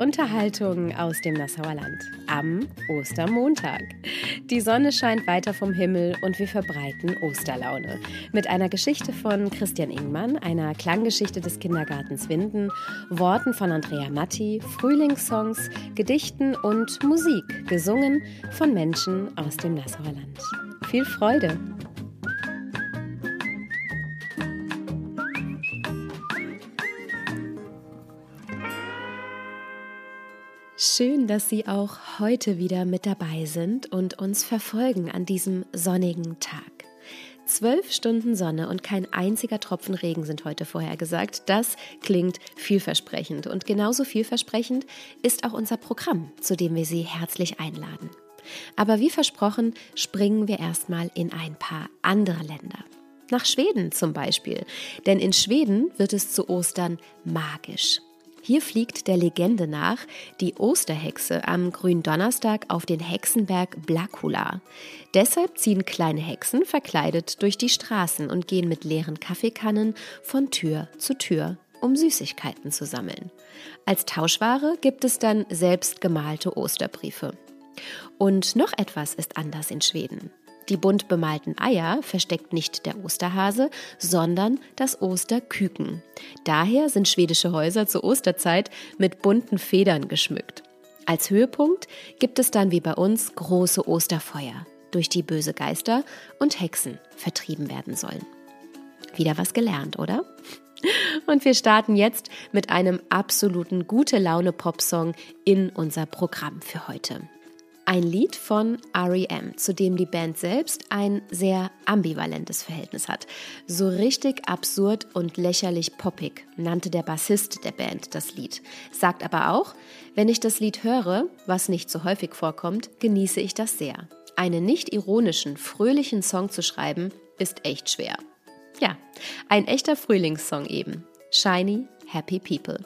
Unterhaltung aus dem Nassauer Land am Ostermontag. Die Sonne scheint weiter vom Himmel und wir verbreiten Osterlaune. Mit einer Geschichte von Christian Ingmann, einer Klanggeschichte des Kindergartens Winden, Worten von Andrea Matti, Frühlingssongs, Gedichten und Musik, gesungen von Menschen aus dem Nassauer Land. Viel Freude! Schön, dass Sie auch heute wieder mit dabei sind und uns verfolgen an diesem sonnigen Tag. Zwölf Stunden Sonne und kein einziger Tropfen Regen sind heute vorhergesagt. Das klingt vielversprechend. Und genauso vielversprechend ist auch unser Programm, zu dem wir Sie herzlich einladen. Aber wie versprochen, springen wir erstmal in ein paar andere Länder. Nach Schweden zum Beispiel. Denn in Schweden wird es zu Ostern magisch. Hier fliegt der Legende nach die Osterhexe am Gründonnerstag auf den Hexenberg Blakula. Deshalb ziehen kleine Hexen verkleidet durch die Straßen und gehen mit leeren Kaffeekannen von Tür zu Tür, um Süßigkeiten zu sammeln. Als Tauschware gibt es dann selbst gemalte Osterbriefe. Und noch etwas ist anders in Schweden. Die bunt bemalten Eier versteckt nicht der Osterhase, sondern das Osterküken. Daher sind schwedische Häuser zur Osterzeit mit bunten Federn geschmückt. Als Höhepunkt gibt es dann wie bei uns große Osterfeuer, durch die böse Geister und Hexen vertrieben werden sollen. Wieder was gelernt, oder? Und wir starten jetzt mit einem absoluten gute Laune Popsong in unser Programm für heute. Ein Lied von REM, zu dem die Band selbst ein sehr ambivalentes Verhältnis hat. So richtig absurd und lächerlich poppig nannte der Bassist der Band das Lied. Sagt aber auch, wenn ich das Lied höre, was nicht so häufig vorkommt, genieße ich das sehr. Einen nicht ironischen, fröhlichen Song zu schreiben, ist echt schwer. Ja, ein echter Frühlingssong eben. Shiny, Happy People.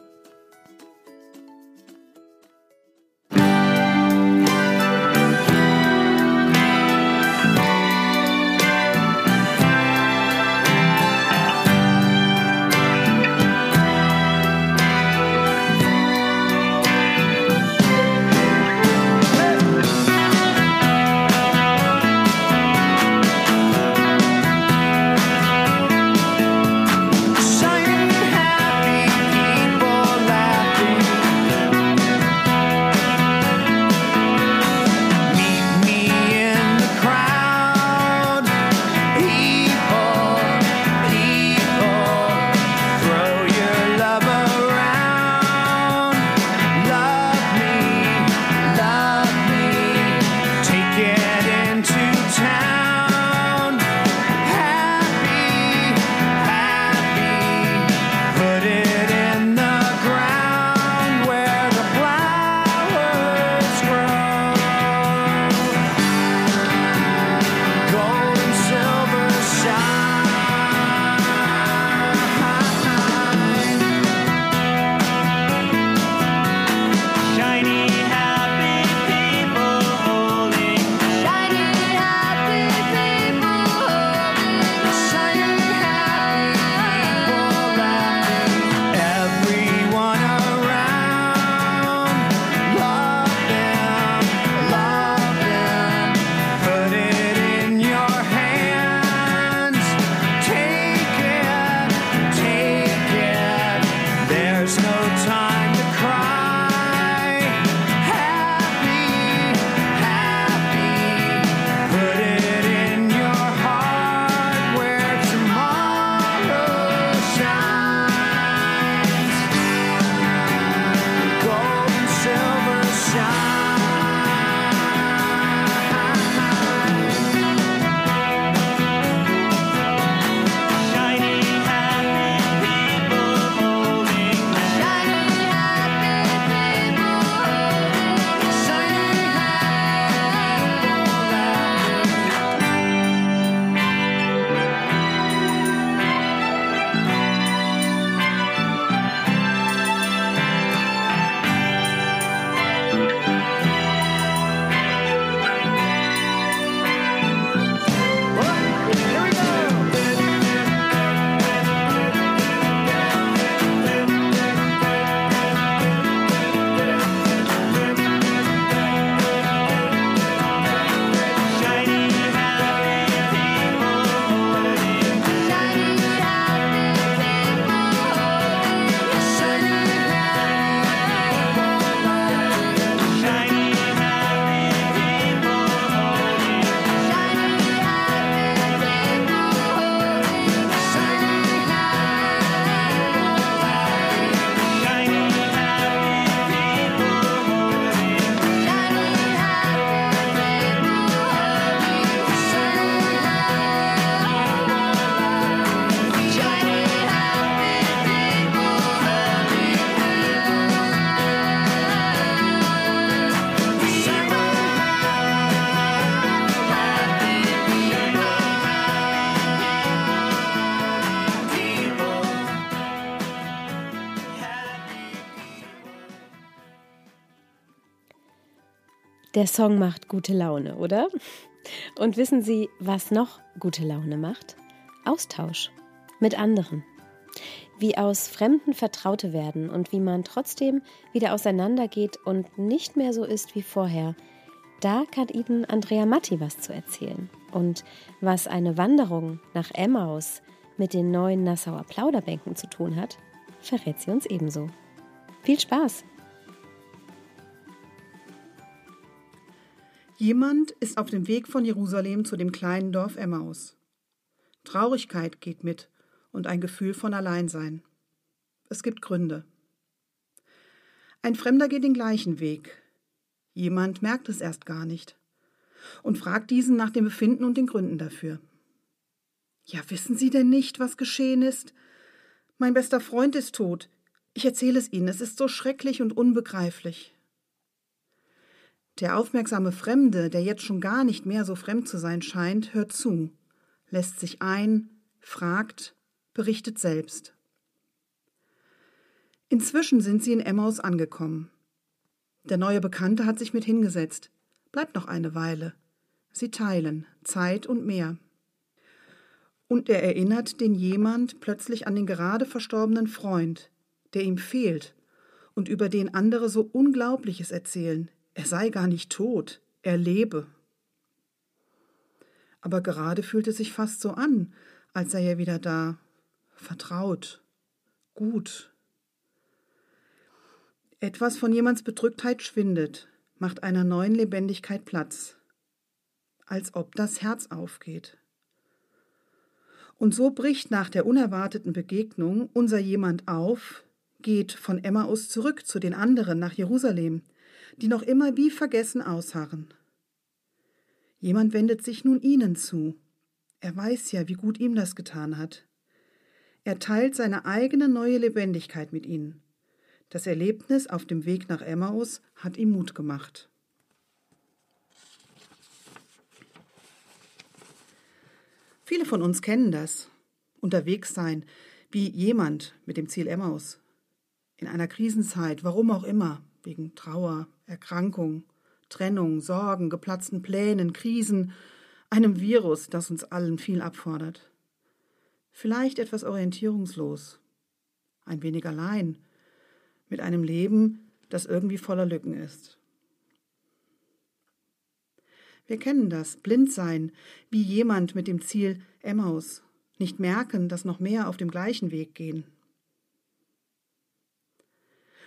Der Song macht gute Laune, oder? Und wissen Sie, was noch gute Laune macht? Austausch mit anderen. Wie aus Fremden Vertraute werden und wie man trotzdem wieder auseinandergeht und nicht mehr so ist wie vorher. Da kann Ihnen Andrea Matti was zu erzählen. Und was eine Wanderung nach Emmaus mit den neuen Nassauer Plauderbänken zu tun hat, verrät sie uns ebenso. Viel Spaß! Jemand ist auf dem Weg von Jerusalem zu dem kleinen Dorf Emmaus. Traurigkeit geht mit und ein Gefühl von Alleinsein. Es gibt Gründe. Ein Fremder geht den gleichen Weg. Jemand merkt es erst gar nicht und fragt diesen nach dem Befinden und den Gründen dafür. Ja, wissen Sie denn nicht, was geschehen ist? Mein bester Freund ist tot. Ich erzähle es Ihnen, es ist so schrecklich und unbegreiflich. Der aufmerksame Fremde, der jetzt schon gar nicht mehr so fremd zu sein scheint, hört zu, lässt sich ein, fragt, berichtet selbst. Inzwischen sind sie in Emmaus angekommen. Der neue Bekannte hat sich mit hingesetzt. Bleibt noch eine Weile. Sie teilen Zeit und mehr. Und er erinnert den jemand plötzlich an den gerade verstorbenen Freund, der ihm fehlt und über den andere so Unglaubliches erzählen, er sei gar nicht tot, er lebe. Aber gerade fühlt es sich fast so an, als sei er wieder da, vertraut, gut. Etwas von jemands Bedrücktheit schwindet, macht einer neuen Lebendigkeit Platz, als ob das Herz aufgeht. Und so bricht nach der unerwarteten Begegnung unser jemand auf, geht von Emmaus zurück zu den anderen nach Jerusalem, die noch immer wie vergessen ausharren. Jemand wendet sich nun ihnen zu. Er weiß ja, wie gut ihm das getan hat. Er teilt seine eigene neue Lebendigkeit mit ihnen. Das Erlebnis auf dem Weg nach Emmaus hat ihm Mut gemacht. Viele von uns kennen das. Unterwegs sein, wie jemand mit dem Ziel Emmaus. In einer Krisenzeit, warum auch immer, wegen Trauer, Erkrankung, Trennung, Sorgen, geplatzten Plänen, Krisen, einem Virus, das uns allen viel abfordert. Vielleicht etwas orientierungslos, ein wenig allein, mit einem Leben, das irgendwie voller Lücken ist. Wir kennen das, blind sein, wie jemand mit dem Ziel Emmaus, nicht merken, dass noch mehr auf dem gleichen Weg gehen.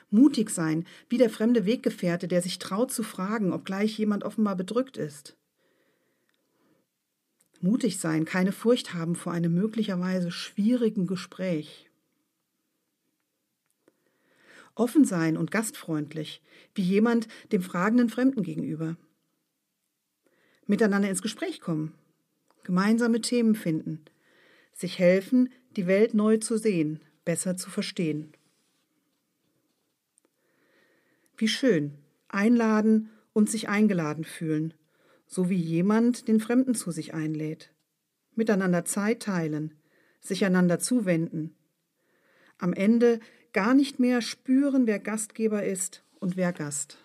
Mutig sein, wie der fremde Weggefährte, der sich traut zu fragen, obgleich jemand offenbar bedrückt ist. Mutig sein, keine Furcht haben vor einem möglicherweise schwierigen Gespräch. Offen sein und gastfreundlich, wie jemand dem fragenden Fremden gegenüber miteinander ins Gespräch kommen, gemeinsame Themen finden, sich helfen, die Welt neu zu sehen, besser zu verstehen. Wie schön, einladen und sich eingeladen fühlen, so wie jemand den Fremden zu sich einlädt. Miteinander Zeit teilen, sich einander zuwenden. Am Ende gar nicht mehr spüren, wer Gastgeber ist und wer Gast.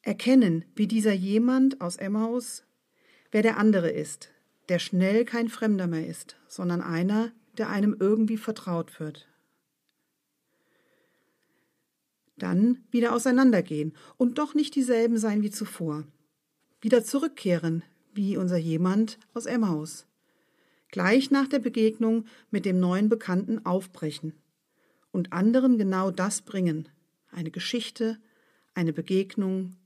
Erkennen, wie dieser jemand aus Emmaus, wer der andere ist, der schnell kein Fremder mehr ist, sondern einer, der einem irgendwie vertraut wird. Dann wieder auseinandergehen und doch nicht dieselben sein wie zuvor. Wieder zurückkehren, wie unser jemand aus Emmaus. Gleich nach der Begegnung mit dem neuen Bekannten aufbrechen und anderen genau das bringen. Eine Geschichte, eine Begegnung,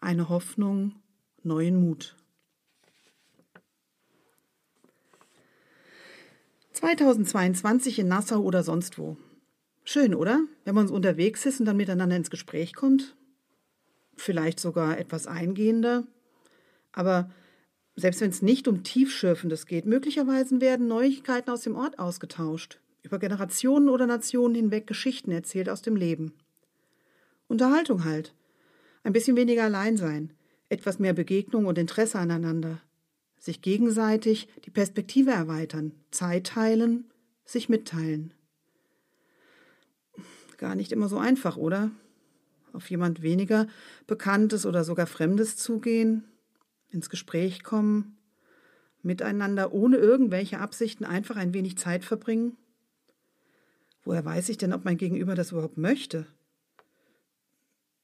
eine Hoffnung, neuen Mut. 2022 in Nassau oder sonst wo. Schön, oder? Wenn man so unterwegs ist und dann miteinander ins Gespräch kommt. Vielleicht sogar etwas eingehender. Aber selbst wenn es nicht um Tiefschürfendes geht, möglicherweise werden Neuigkeiten aus dem Ort ausgetauscht, über Generationen oder Nationen hinweg Geschichten erzählt aus dem Leben. Unterhaltung halt. Ein bisschen weniger allein sein, etwas mehr Begegnung und Interesse aneinander, sich gegenseitig die Perspektive erweitern, Zeit teilen, sich mitteilen. Gar nicht immer so einfach, oder? auf jemand weniger Bekanntes oder sogar Fremdes zugehen, ins Gespräch kommen, miteinander ohne irgendwelche Absichten einfach ein wenig Zeit verbringen? Woher weiß ich denn, ob mein Gegenüber das überhaupt möchte?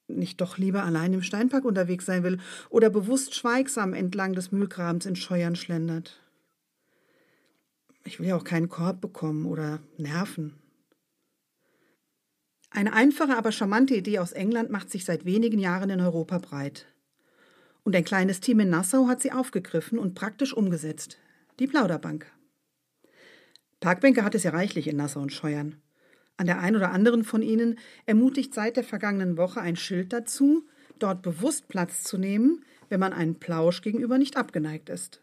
Nicht doch lieber allein im Steinpark unterwegs sein will oder bewusst schweigsam entlang des Mühlgrabens in Scheuern schlendert? Ich will ja auch keinen Korb bekommen oder nerven. Eine einfache, aber charmante Idee aus England macht sich seit wenigen Jahren in Europa breit. Und ein kleines Team in Nassau hat sie aufgegriffen und praktisch umgesetzt. Die Plauderbank. Parkbänke hat es ja reichlich in Nassau und Scheuern. An der einen oder anderen von ihnen ermutigt seit der vergangenen Woche ein Schild dazu, dort bewusst Platz zu nehmen, wenn man einen Plausch gegenüber nicht abgeneigt ist.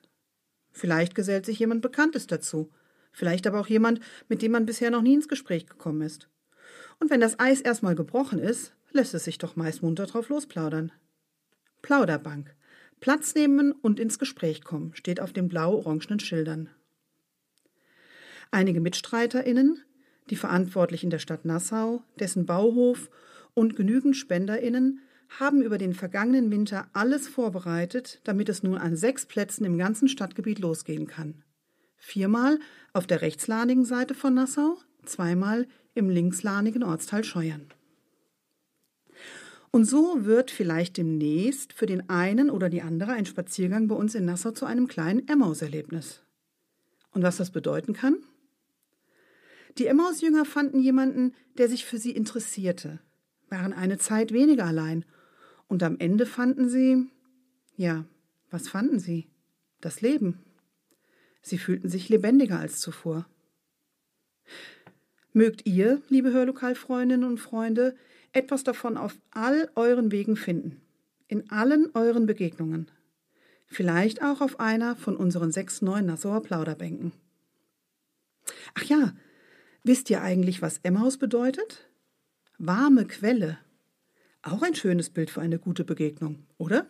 Vielleicht gesellt sich jemand Bekanntes dazu, vielleicht aber auch jemand, mit dem man bisher noch nie ins Gespräch gekommen ist. Und wenn das Eis erstmal gebrochen ist, lässt es sich doch meist munter drauf losplaudern. Plauderbank. Platz nehmen und ins Gespräch kommen, steht auf den blau-orangenen Schildern. Einige MitstreiterInnen, die Verantwortlichen der Stadt Nassau, dessen Bauhof und genügend SpenderInnen haben über den vergangenen Winter alles vorbereitet, damit es nun an sechs Plätzen im ganzen Stadtgebiet losgehen kann. Viermal auf der rechtslanigen Seite von Nassau, zweimal im linkslanigen Ortsteil Scheuern. Und so wird vielleicht demnächst für den einen oder die andere ein Spaziergang bei uns in Nassau zu einem kleinen Emmaus-Erlebnis. Und was das bedeuten kann? Die Emmaus-Jünger fanden jemanden, der sich für sie interessierte, waren eine Zeit weniger allein und am Ende fanden sie, ja, was fanden sie? Das Leben. Sie fühlten sich lebendiger als zuvor. Mögt ihr, liebe Hörlokalfreundinnen und Freunde, etwas davon auf all euren Wegen finden, in allen euren Begegnungen. Vielleicht auch auf einer von unseren sechs neuen Nassauer Plauderbänken. Ach ja, wisst ihr eigentlich, was Emmaus bedeutet? Warme Quelle. Auch ein schönes Bild für eine gute Begegnung, oder?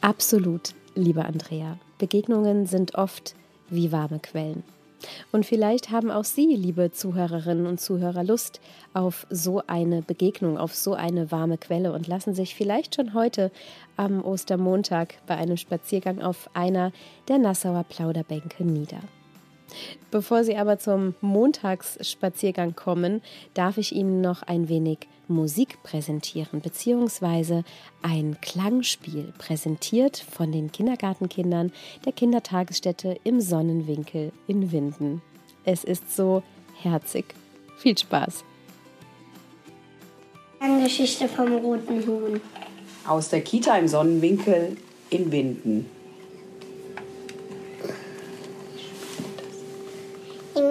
Absolut, liebe Andrea. Begegnungen sind oft wie warme Quellen. Und vielleicht haben auch Sie, liebe Zuhörerinnen und Zuhörer, Lust auf so eine Begegnung, auf so eine warme Quelle und lassen sich vielleicht schon heute am Ostermontag bei einem Spaziergang auf einer der Nassauer Plauderbänke nieder. Bevor Sie aber zum Montagsspaziergang kommen, darf ich Ihnen noch ein wenig Musik präsentieren, beziehungsweise ein Klangspiel präsentiert von den Kindergartenkindern der Kindertagesstätte im Sonnenwinkel in Winden. Es ist so herzig. Viel Spaß! Geschichte vom roten Huhn. Aus der Kita im Sonnenwinkel in Winden.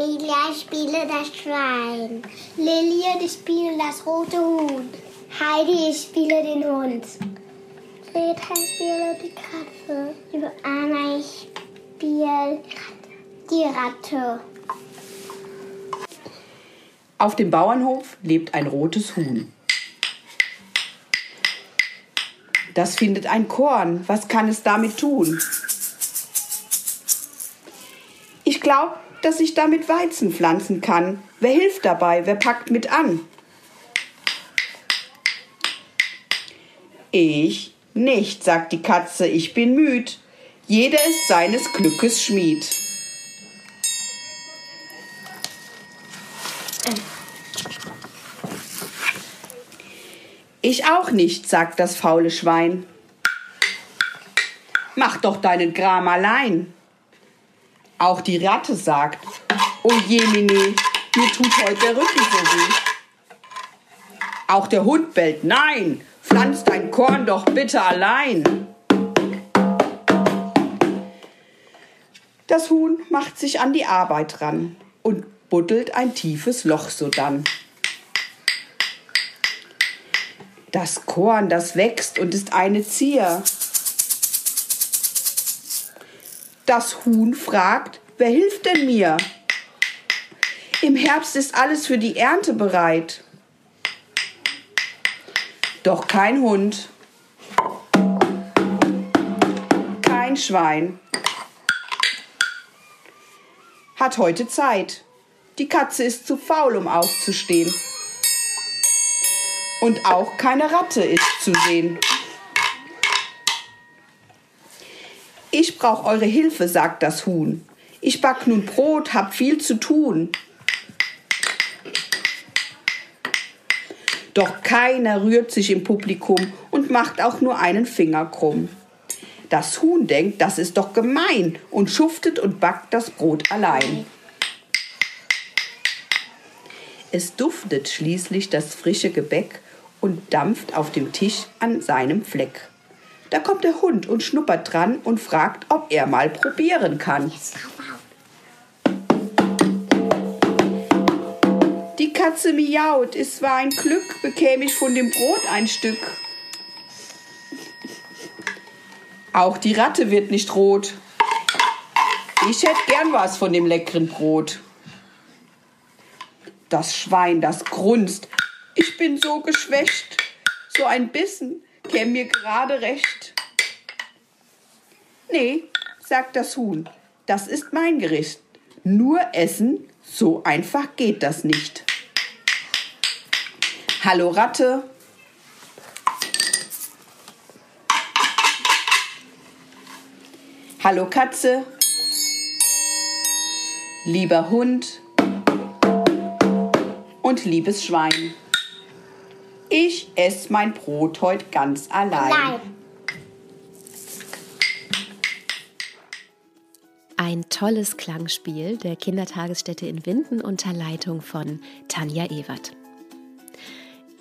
Emilia, ich spiele das Schwein. Lilie, ich spiele das rote Huhn. Heidi, ich spiele den Hund. Greta, ich spiele die Katze. Anna, ich spiele die Ratte. Auf dem Bauernhof lebt ein rotes Huhn. Das findet ein Korn. Was kann es damit tun? Ich glaube, dass ich damit Weizen pflanzen kann. Wer hilft dabei? Wer packt mit an? Ich nicht, sagt die Katze, ich bin müd. Jeder ist seines Glückes Schmied. Ich auch nicht, sagt das faule Schwein. Mach doch deinen Gram allein. Auch die Ratte sagt, oh jemine, mir tut heute der Rücken so weh. Auch der Hund bellt, nein, pflanz dein Korn doch bitte allein. Das Huhn macht sich an die Arbeit ran und buddelt ein tiefes Loch sodann. Das Korn, das wächst und ist eine Zier. Das Huhn fragt, wer hilft denn mir? Im Herbst ist alles für die Ernte bereit. Doch kein Hund, kein Schwein hat heute Zeit. Die Katze ist zu faul, um aufzustehen. Und auch keine Ratte ist zu sehen. Ich brauch eure Hilfe, sagt das Huhn. Ich back nun Brot, hab viel zu tun. Doch keiner rührt sich im Publikum und macht auch nur einen Finger krumm. Das Huhn denkt, das ist doch gemein und schuftet und backt das Brot allein. Es duftet schließlich das frische Gebäck und dampft auf dem Tisch an seinem Fleck. Da kommt der Hund und schnuppert dran und fragt, ob er mal probieren kann. Die Katze miaut, es war ein Glück, bekäme ich von dem Brot ein Stück. Auch die Ratte wird nicht rot. Ich hätte gern was von dem leckeren Brot. Das Schwein, das grunzt. Ich bin so geschwächt. So ein Bissen käme mir gerade recht. Nee, sagt das Huhn, das ist mein Gericht. Nur essen, so einfach geht das nicht. Hallo Ratte. Hallo Katze. Lieber Hund. Und liebes Schwein. Esse mein Brot heute ganz allein. Nein. Ein tolles Klangspiel der Kindertagesstätte in Winden unter Leitung von Tanja Ewert.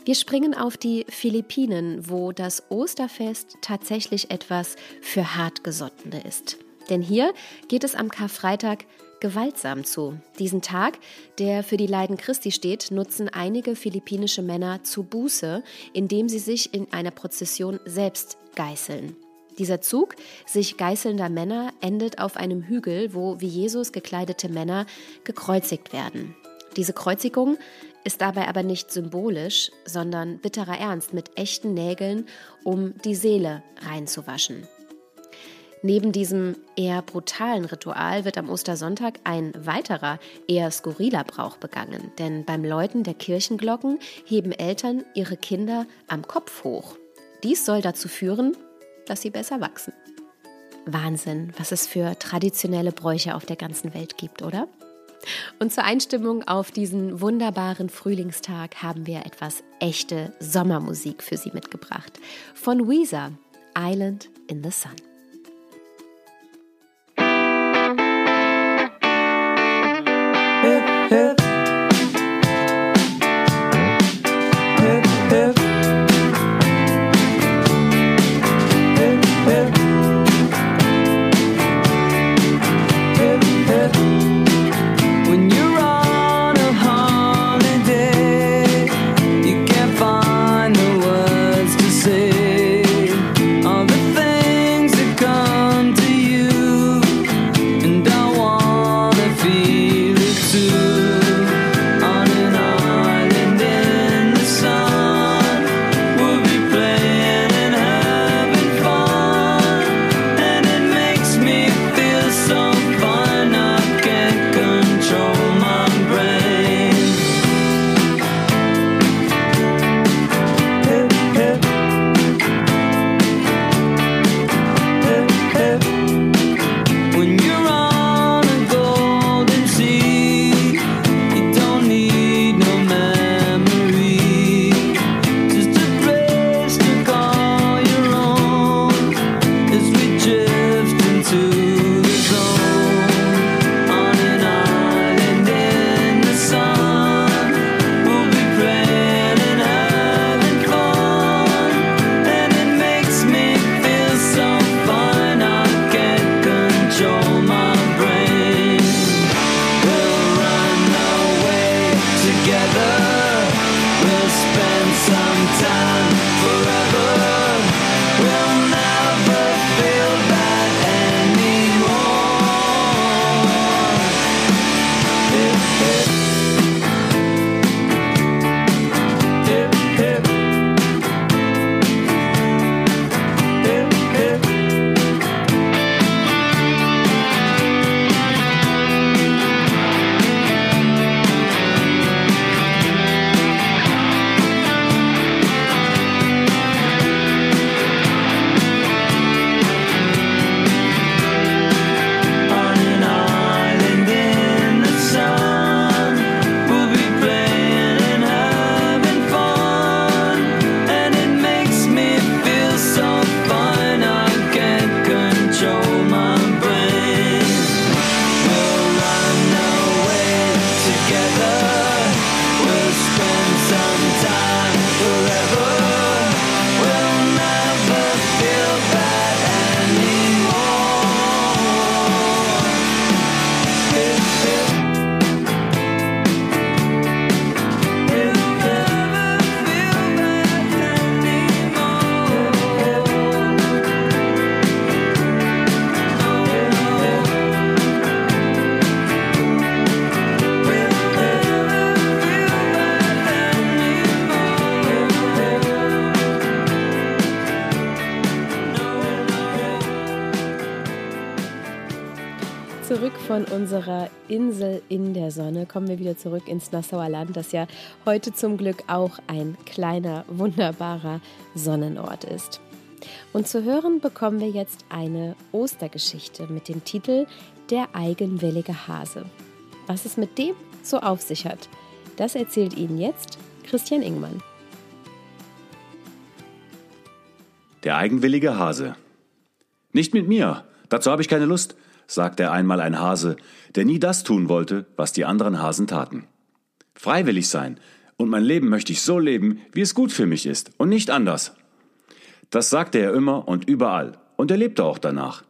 Wir springen auf die Philippinen, wo das Osterfest tatsächlich etwas für Hartgesottene ist. Denn hier geht es am Karfreitag gewaltsam zu. Diesen Tag, der für die Leiden Christi steht, nutzen einige philippinische Männer zu Buße, indem sie sich in einer Prozession selbst geißeln. Dieser Zug sich geißelnder Männer endet auf einem Hügel, wo wie Jesus gekleidete Männer gekreuzigt werden. Diese Kreuzigung ist dabei aber nicht symbolisch, sondern bitterer Ernst mit echten Nägeln, um die Seele reinzuwaschen. Neben diesem eher brutalen Ritual wird am Ostersonntag ein weiterer, eher skurriler Brauch begangen. Denn beim Läuten der Kirchenglocken heben Eltern ihre Kinder am Kopf hoch. Dies soll dazu führen, dass sie besser wachsen. Wahnsinn, was es für traditionelle Bräuche auf der ganzen Welt gibt, oder? Und zur Einstimmung auf diesen wunderbaren Frühlingstag haben wir etwas echte Sommermusik für Sie mitgebracht. Von Weezer, Island in the Sun. Von unserer Insel in der Sonne kommen wir wieder zurück ins Nassauer Land, das ja heute zum Glück auch ein kleiner, wunderbarer Sonnenort ist. Und zu hören bekommen wir jetzt eine Ostergeschichte mit dem Titel Der eigenwillige Hase. Was es mit dem so auf sich hat, das erzählt Ihnen jetzt Christian Ingmann. Der eigenwillige Hase. Nicht mit mir, dazu habe ich keine Lust, sagte einmal ein Hase, der nie das tun wollte, was die anderen Hasen taten. Freiwillig sein, und mein Leben möchte ich so leben, wie es gut für mich ist, und nicht anders. Das sagte er immer und überall, und er lebte auch danach.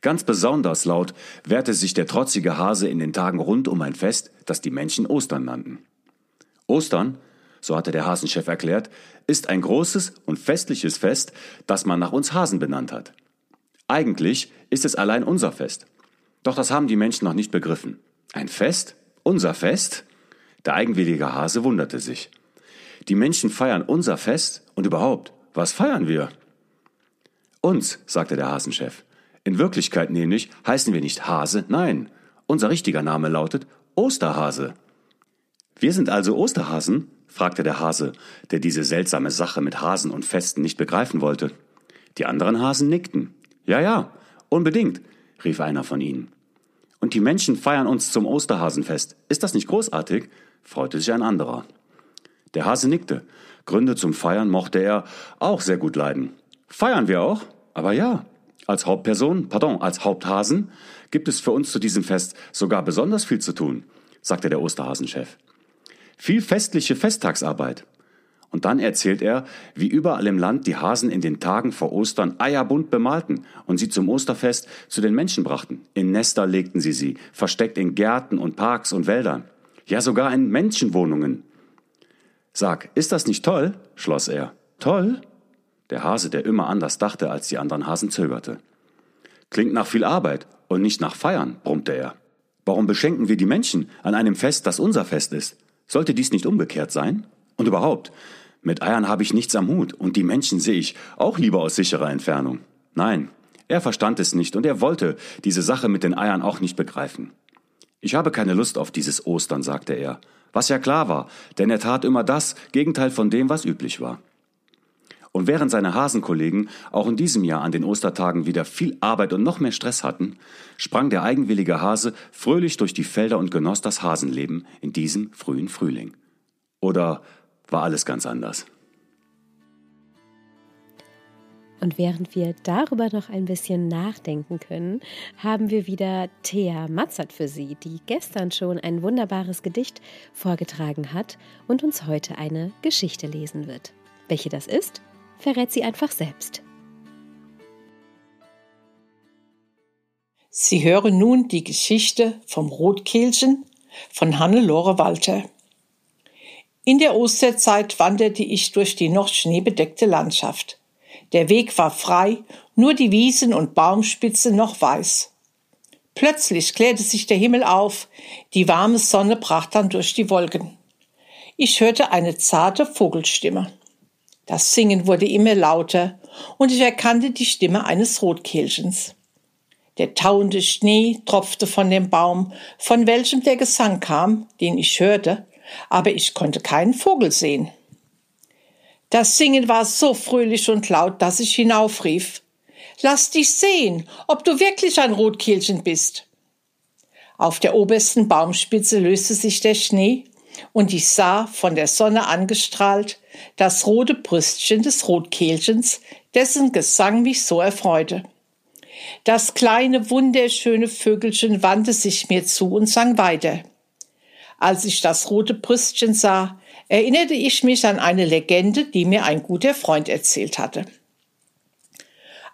Ganz besonders laut wehrte sich der trotzige Hase in den Tagen rund um ein Fest, das die Menschen Ostern nannten. Ostern, so hatte der Hasenchef erklärt, ist ein großes und festliches Fest, das man nach uns Hasen benannt hat. Eigentlich ist es allein unser Fest. Doch das haben die Menschen noch nicht begriffen. Ein Fest? Unser Fest? Der eigenwillige Hase wunderte sich. Die Menschen feiern unser Fest und überhaupt, was feiern wir? Uns, sagte der Hasenchef. In Wirklichkeit nämlich heißen wir nicht Hase, nein, unser richtiger Name lautet Osterhase. Wir sind also Osterhasen? fragte der Hase, der diese seltsame Sache mit Hasen und Festen nicht begreifen wollte. Die anderen Hasen nickten. Ja, ja, unbedingt, rief einer von ihnen. Und die Menschen feiern uns zum Osterhasenfest. Ist das nicht großartig? freute sich ein anderer. Der Hase nickte. Gründe zum Feiern mochte er auch sehr gut leiden. Feiern wir auch? Aber ja, als Hauptperson, pardon, als Haupthasen gibt es für uns zu diesem Fest sogar besonders viel zu tun, sagte der Osterhasenchef. Viel festliche Festtagsarbeit. Und dann erzählt er, wie überall im Land die Hasen in den Tagen vor Ostern eierbunt bemalten und sie zum Osterfest zu den Menschen brachten. In Nester legten sie sie, versteckt in Gärten und Parks und Wäldern. Ja, sogar in Menschenwohnungen. Sag, ist das nicht toll? schloss er. Toll? Der Hase, der immer anders dachte, als die anderen Hasen zögerte. Klingt nach viel Arbeit und nicht nach Feiern, brummte er. Warum beschenken wir die Menschen an einem Fest, das unser Fest ist? Sollte dies nicht umgekehrt sein? Und überhaupt, mit Eiern habe ich nichts am Hut und die Menschen sehe ich auch lieber aus sicherer Entfernung. Nein, er verstand es nicht und er wollte diese Sache mit den Eiern auch nicht begreifen. Ich habe keine Lust auf dieses Ostern, sagte er, was ja klar war, denn er tat immer das Gegenteil von dem, was üblich war. Und während seine Hasenkollegen auch in diesem Jahr an den Ostertagen wieder viel Arbeit und noch mehr Stress hatten, sprang der eigenwillige Hase fröhlich durch die Felder und genoss das Hasenleben in diesem frühen Frühling. Oder war alles ganz anders? Und während wir darüber noch ein bisschen nachdenken können, haben wir wieder Thea Matzert für Sie, die gestern schon ein wunderbares Gedicht vorgetragen hat und uns heute eine Geschichte lesen wird. Welche das ist, verrät sie einfach selbst. Sie hören nun die Geschichte vom Rotkehlchen von Hannelore Walter. In der Osterzeit wanderte ich durch die noch schneebedeckte Landschaft. Der Weg war frei, nur die Wiesen und Baumspitze noch weiß. Plötzlich klärte sich der Himmel auf, die warme Sonne brach dann durch die Wolken. Ich hörte eine zarte Vogelstimme. Das Singen wurde immer lauter und ich erkannte die Stimme eines Rotkehlchens. Der tauende Schnee tropfte von dem Baum, von welchem der Gesang kam, den ich hörte, aber ich konnte keinen Vogel sehen. Das Singen war so fröhlich und laut, dass ich hinaufrief. Lass dich sehen, ob du wirklich ein Rotkehlchen bist. Auf der obersten Baumspitze löste sich der Schnee und ich sah, von der Sonne angestrahlt, das rote Brüstchen des Rotkehlchens, dessen Gesang mich so erfreute. Das kleine, wunderschöne Vögelchen wandte sich mir zu und sang weiter. Als ich das rote Brüstchen sah, erinnerte ich mich an eine Legende, die mir ein guter Freund erzählt hatte.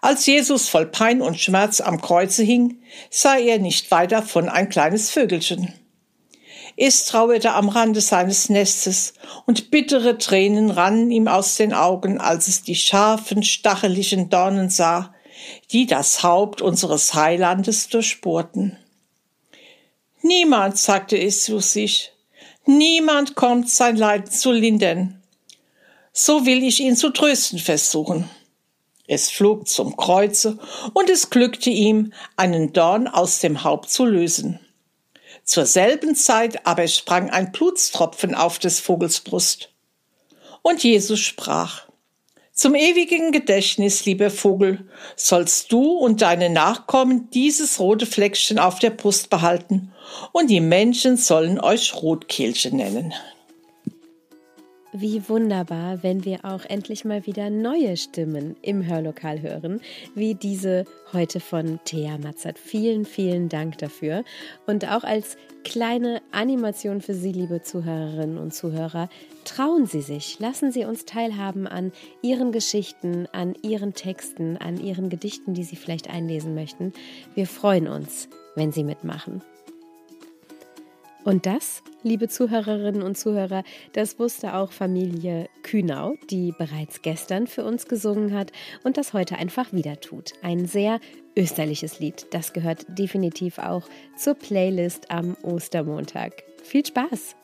Als Jesus voll Pein und Schmerz am Kreuze hing, sah er nicht weiter von ein kleines Vögelchen. Es trauerte am Rande seines Nestes, und bittere Tränen rannen ihm aus den Augen, als es die scharfen, stacheligen Dornen sah, die das Haupt unseres Heilandes durchbohrten. Niemand, sagte es zu sich, niemand kommt sein Leiden zu lindern. So will ich ihn zu trösten versuchen. Es flog zum Kreuze, und es glückte ihm, einen Dorn aus dem Haupt zu lösen. Zur selben Zeit aber sprang ein Blutstropfen auf des Vogels Brust. Und Jesus sprach, Zum ewigen Gedächtnis, lieber Vogel, sollst du und deine Nachkommen dieses rote Fleckchen auf der Brust behalten, und die Menschen sollen euch Rotkehlchen nennen. Wie wunderbar, wenn wir auch endlich mal wieder neue Stimmen im Hörlokal hören, wie diese heute von Thea Matzert. Vielen, vielen Dank dafür. Und auch als kleine Animation für Sie, liebe Zuhörerinnen und Zuhörer, trauen Sie sich, lassen Sie uns teilhaben an Ihren Geschichten, an Ihren Texten, an Ihren Gedichten, die Sie vielleicht einlesen möchten. Wir freuen uns, wenn Sie mitmachen. Und das, liebe Zuhörerinnen und Zuhörer, das wusste auch Familie Kühnau, die bereits gestern für uns gesungen hat und das heute einfach wieder tut. Ein sehr österliches Lied. Das gehört definitiv auch zur Playlist am Ostermontag. Viel Spaß!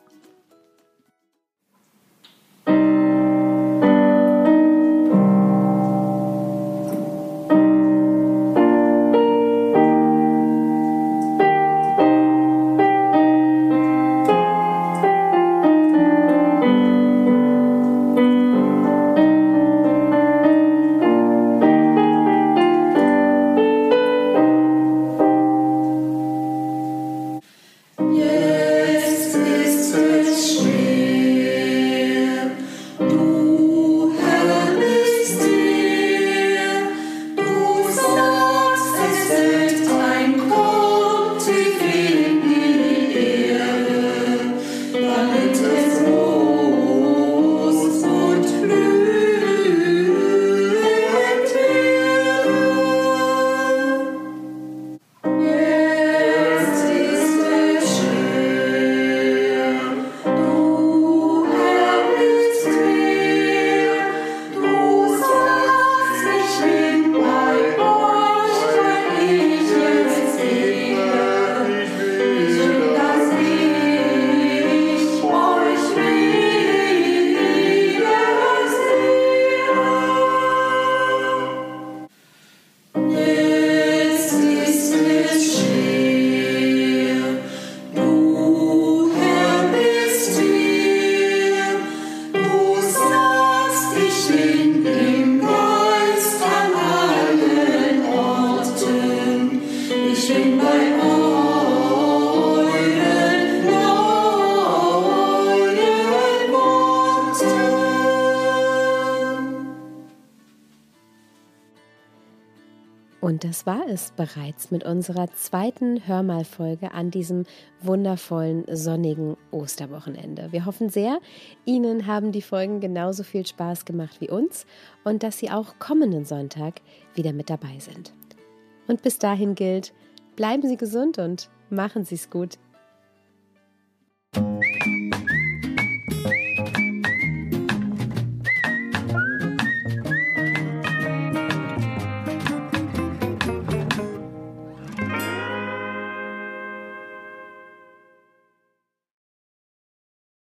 Das war es bereits mit unserer zweiten Hörmalfolge an diesem wundervollen sonnigen Osterwochenende. Wir hoffen sehr, Ihnen haben die Folgen genauso viel Spaß gemacht wie uns und dass Sie auch kommenden Sonntag wieder mit dabei sind. Und bis dahin gilt, bleiben Sie gesund und machen Sie es gut.